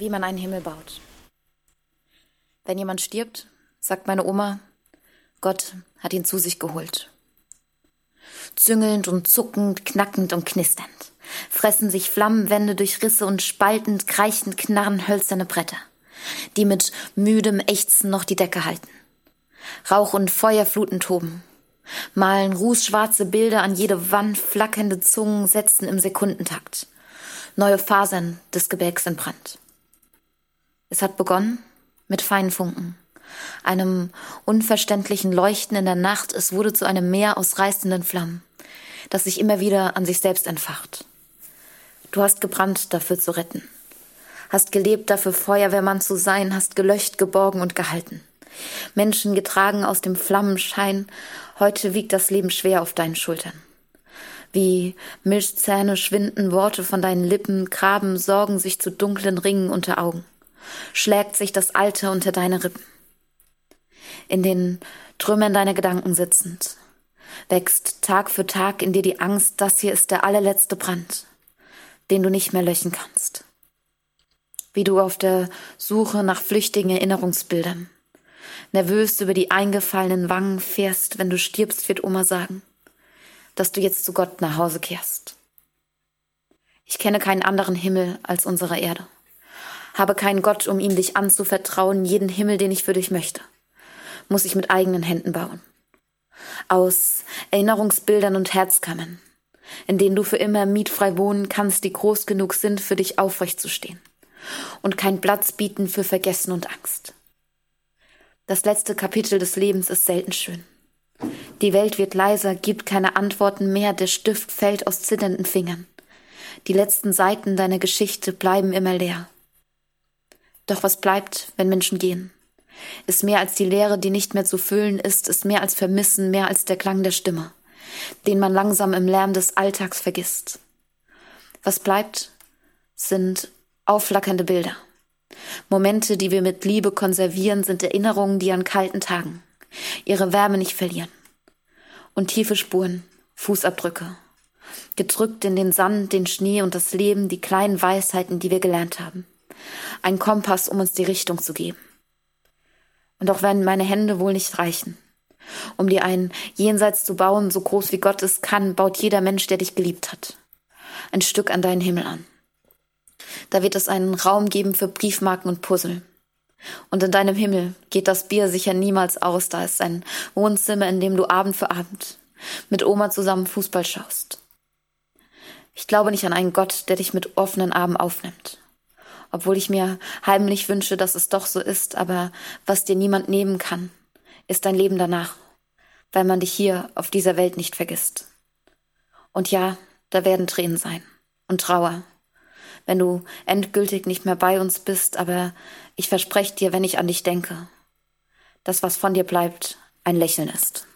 wie man einen Himmel baut. Wenn jemand stirbt, sagt meine Oma, Gott hat ihn zu sich geholt. Züngelnd und zuckend, knackend und knisternd fressen sich Flammenwände durch Risse und spaltend, kreichend knarren hölzerne Bretter, die mit müdem Ächzen noch die Decke halten. Rauch und Feuerfluten toben, malen rußschwarze Bilder an jede Wand, flackernde Zungen setzen im Sekundentakt. Neue Fasern des Gebälks in Brand. Es hat begonnen mit feinen Funken, einem unverständlichen Leuchten in der Nacht, es wurde zu einem Meer aus reißenden Flammen, das sich immer wieder an sich selbst entfacht. Du hast gebrannt, dafür zu retten, hast gelebt, dafür Feuerwehrmann zu sein, hast gelöscht, geborgen und gehalten. Menschen getragen aus dem Flammenschein, heute wiegt das Leben schwer auf deinen Schultern. Wie Milchzähne schwinden Worte von deinen Lippen, Graben sorgen sich zu dunklen Ringen unter Augen schlägt sich das Alte unter deine Rippen. In den Trümmern deiner Gedanken sitzend, wächst Tag für Tag in dir die Angst, das hier ist der allerletzte Brand, den du nicht mehr löschen kannst. Wie du auf der Suche nach flüchtigen Erinnerungsbildern, nervös über die eingefallenen Wangen fährst, wenn du stirbst, wird Oma sagen, dass du jetzt zu Gott nach Hause kehrst. Ich kenne keinen anderen Himmel als unsere Erde. Habe keinen Gott, um ihm dich anzuvertrauen, jeden Himmel, den ich für dich möchte. Muss ich mit eigenen Händen bauen. Aus Erinnerungsbildern und Herzkammern, in denen du für immer mietfrei wohnen kannst, die groß genug sind, für dich aufrecht zu stehen. Und keinen Platz bieten für Vergessen und Angst. Das letzte Kapitel des Lebens ist selten schön. Die Welt wird leiser, gibt keine Antworten mehr, der Stift fällt aus zitternden Fingern. Die letzten Seiten deiner Geschichte bleiben immer leer. Doch was bleibt, wenn Menschen gehen? Ist mehr als die Leere, die nicht mehr zu füllen ist, ist mehr als Vermissen, mehr als der Klang der Stimme, den man langsam im Lärm des Alltags vergisst. Was bleibt, sind aufflackernde Bilder. Momente, die wir mit Liebe konservieren, sind Erinnerungen, die an kalten Tagen ihre Wärme nicht verlieren. Und tiefe Spuren, Fußabdrücke, gedrückt in den Sand, den Schnee und das Leben, die kleinen Weisheiten, die wir gelernt haben ein Kompass, um uns die Richtung zu geben. Und auch wenn meine Hände wohl nicht reichen, um dir ein Jenseits zu bauen, so groß wie Gott es kann, baut jeder Mensch, der dich geliebt hat, ein Stück an deinen Himmel an. Da wird es einen Raum geben für Briefmarken und Puzzle. Und in deinem Himmel geht das Bier sicher niemals aus, da ist ein Wohnzimmer, in dem du Abend für Abend mit Oma zusammen Fußball schaust. Ich glaube nicht an einen Gott, der dich mit offenen Armen aufnimmt obwohl ich mir heimlich wünsche, dass es doch so ist, aber was dir niemand nehmen kann, ist dein Leben danach, weil man dich hier auf dieser Welt nicht vergisst. Und ja, da werden Tränen sein und Trauer, wenn du endgültig nicht mehr bei uns bist, aber ich verspreche dir, wenn ich an dich denke, dass was von dir bleibt, ein Lächeln ist.